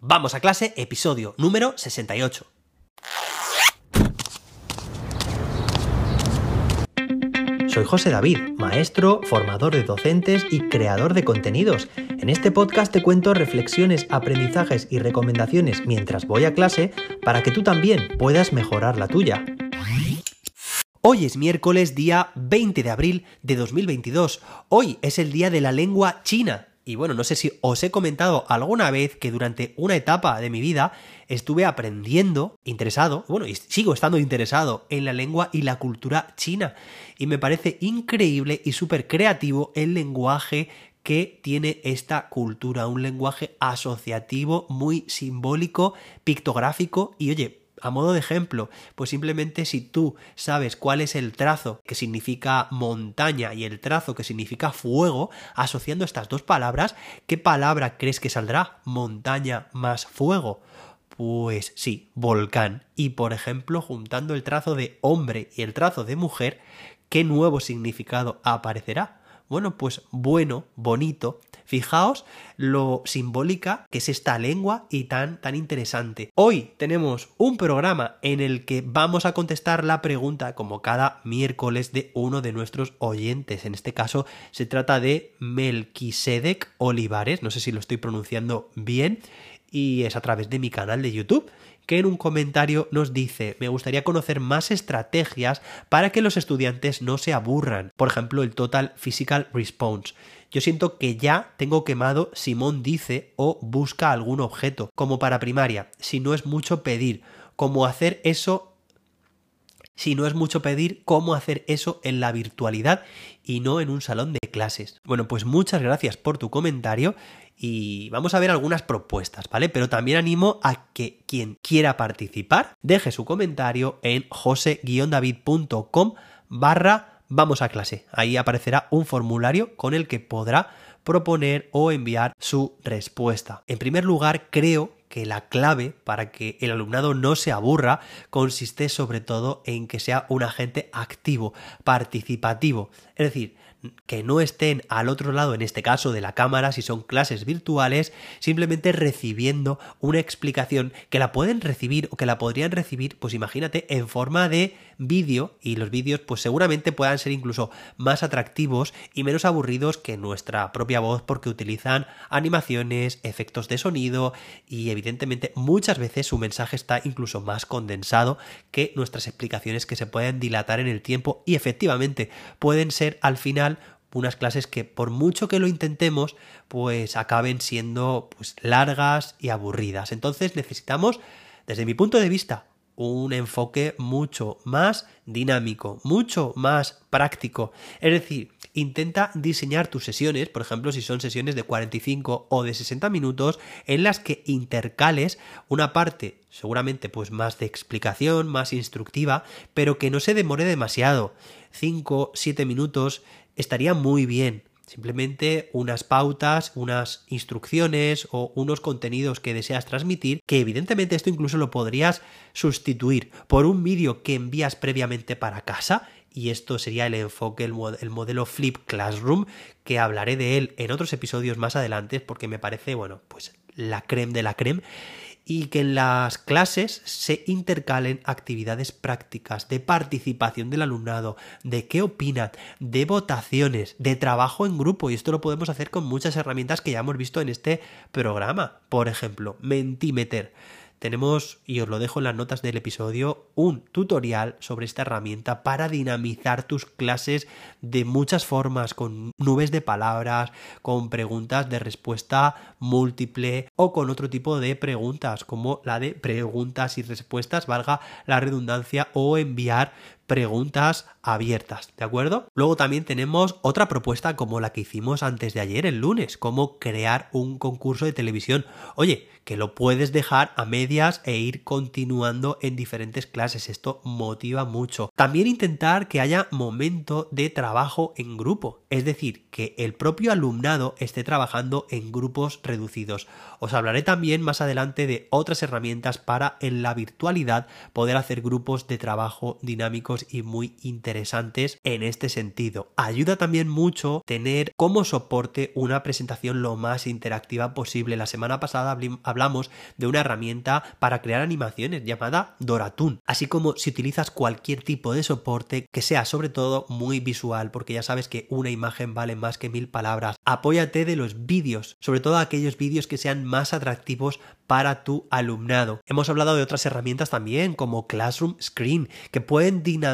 Vamos a clase, episodio número 68. Soy José David, maestro, formador de docentes y creador de contenidos. En este podcast te cuento reflexiones, aprendizajes y recomendaciones mientras voy a clase para que tú también puedas mejorar la tuya. Hoy es miércoles día 20 de abril de 2022. Hoy es el día de la lengua china. Y bueno, no sé si os he comentado alguna vez que durante una etapa de mi vida estuve aprendiendo, interesado, bueno, y sigo estando interesado en la lengua y la cultura china. Y me parece increíble y súper creativo el lenguaje que tiene esta cultura, un lenguaje asociativo, muy simbólico, pictográfico y oye, a modo de ejemplo, pues simplemente si tú sabes cuál es el trazo que significa montaña y el trazo que significa fuego, asociando estas dos palabras, ¿qué palabra crees que saldrá? Montaña más fuego. Pues sí, volcán. Y por ejemplo, juntando el trazo de hombre y el trazo de mujer, ¿qué nuevo significado aparecerá? Bueno, pues bueno, bonito. Fijaos lo simbólica que es esta lengua y tan, tan interesante. Hoy tenemos un programa en el que vamos a contestar la pregunta, como cada miércoles, de uno de nuestros oyentes. En este caso se trata de Melquisedec Olivares, no sé si lo estoy pronunciando bien, y es a través de mi canal de YouTube que en un comentario nos dice, me gustaría conocer más estrategias para que los estudiantes no se aburran. Por ejemplo, el Total Physical Response. Yo siento que ya tengo quemado Simón dice o busca algún objeto, como para primaria, si no es mucho pedir, como hacer eso si no es mucho pedir cómo hacer eso en la virtualidad y no en un salón de clases. Bueno, pues muchas gracias por tu comentario y vamos a ver algunas propuestas, ¿vale? Pero también animo a que quien quiera participar deje su comentario en jose-david.com barra vamos a clase. Ahí aparecerá un formulario con el que podrá proponer o enviar su respuesta. En primer lugar, creo que la clave para que el alumnado no se aburra consiste sobre todo en que sea un agente activo, participativo. Es decir, que no estén al otro lado, en este caso de la cámara, si son clases virtuales, simplemente recibiendo una explicación que la pueden recibir o que la podrían recibir, pues imagínate, en forma de vídeo y los vídeos pues seguramente puedan ser incluso más atractivos y menos aburridos que nuestra propia voz porque utilizan animaciones, efectos de sonido y evidentemente muchas veces su mensaje está incluso más condensado que nuestras explicaciones que se pueden dilatar en el tiempo y efectivamente pueden ser al final unas clases que por mucho que lo intentemos, pues acaben siendo pues largas y aburridas. Entonces necesitamos, desde mi punto de vista, un enfoque mucho más dinámico, mucho más práctico. Es decir, intenta diseñar tus sesiones, por ejemplo, si son sesiones de 45 o de 60 minutos, en las que intercales una parte seguramente pues más de explicación, más instructiva, pero que no se demore demasiado. 5, 7 minutos estaría muy bien. Simplemente unas pautas, unas instrucciones o unos contenidos que deseas transmitir, que evidentemente esto incluso lo podrías sustituir por un vídeo que envías previamente para casa y esto sería el enfoque, el, modelo Flip Classroom, que hablaré de él en otros episodios más adelante porque me parece, bueno, pues la creme de la creme y que en las clases se intercalen actividades prácticas de participación del alumnado, de qué opina, de votaciones, de trabajo en grupo y esto lo podemos hacer con muchas herramientas que ya hemos visto en este programa. Por ejemplo, Mentimeter tenemos, y os lo dejo en las notas del episodio, un tutorial sobre esta herramienta para dinamizar tus clases de muchas formas, con nubes de palabras, con preguntas de respuesta múltiple o con otro tipo de preguntas, como la de preguntas y respuestas, valga la redundancia, o enviar preguntas abiertas, ¿de acuerdo? Luego también tenemos otra propuesta como la que hicimos antes de ayer, el lunes, como crear un concurso de televisión. Oye, que lo puedes dejar a medias e ir continuando en diferentes clases. Esto motiva mucho. También intentar que haya momento de trabajo en grupo, es decir, que el propio alumnado esté trabajando en grupos reducidos. Os hablaré también más adelante de otras herramientas para en la virtualidad poder hacer grupos de trabajo dinámicos y muy interesantes en este sentido. Ayuda también mucho tener como soporte una presentación lo más interactiva posible. La semana pasada hablamos de una herramienta para crear animaciones llamada Doratun, así como si utilizas cualquier tipo de soporte que sea sobre todo muy visual, porque ya sabes que una imagen vale más que mil palabras. Apóyate de los vídeos, sobre todo aquellos vídeos que sean más atractivos para tu alumnado. Hemos hablado de otras herramientas también como Classroom Screen que pueden dinamizar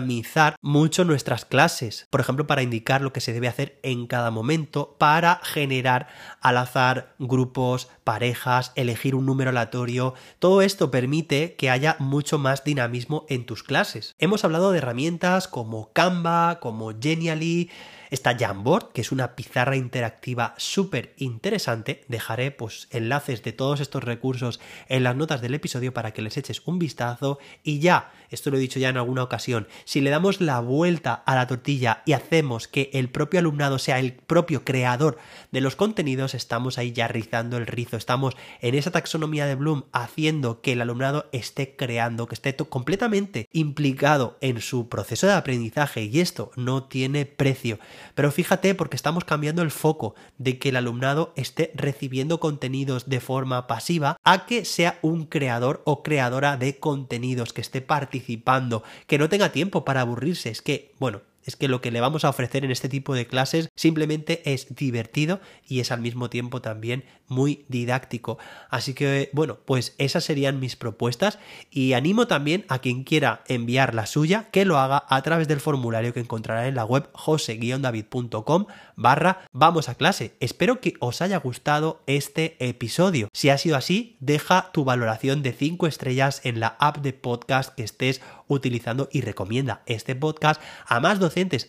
mucho nuestras clases, por ejemplo para indicar lo que se debe hacer en cada momento, para generar al azar grupos, parejas, elegir un número aleatorio. Todo esto permite que haya mucho más dinamismo en tus clases. Hemos hablado de herramientas como Canva, como Genially, Está Jamboard, que es una pizarra interactiva súper interesante. Dejaré pues enlaces de todos estos recursos en las notas del episodio para que les eches un vistazo y ya, esto lo he dicho ya en alguna ocasión, si le damos la vuelta a la tortilla y hacemos que el propio alumnado sea el propio creador de los contenidos, estamos ahí ya rizando el rizo, estamos en esa taxonomía de Bloom haciendo que el alumnado esté creando, que esté completamente implicado en su proceso de aprendizaje y esto no tiene precio. Pero fíjate porque estamos cambiando el foco de que el alumnado esté recibiendo contenidos de forma pasiva a que sea un creador o creadora de contenidos, que esté participando, que no tenga tiempo para aburrirse. Es que, bueno, es que lo que le vamos a ofrecer en este tipo de clases simplemente es divertido y es al mismo tiempo también muy didáctico. Así que, bueno, pues esas serían mis propuestas y animo también a quien quiera enviar la suya que lo haga a través del formulario que encontrará en la web jose-david.com barra vamos a clase. Espero que os haya gustado este episodio. Si ha sido así, deja tu valoración de 5 estrellas en la app de podcast que estés utilizando y recomienda este podcast a más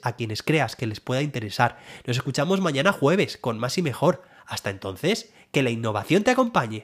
a quienes creas que les pueda interesar. Nos escuchamos mañana jueves con más y mejor. Hasta entonces, que la innovación te acompañe.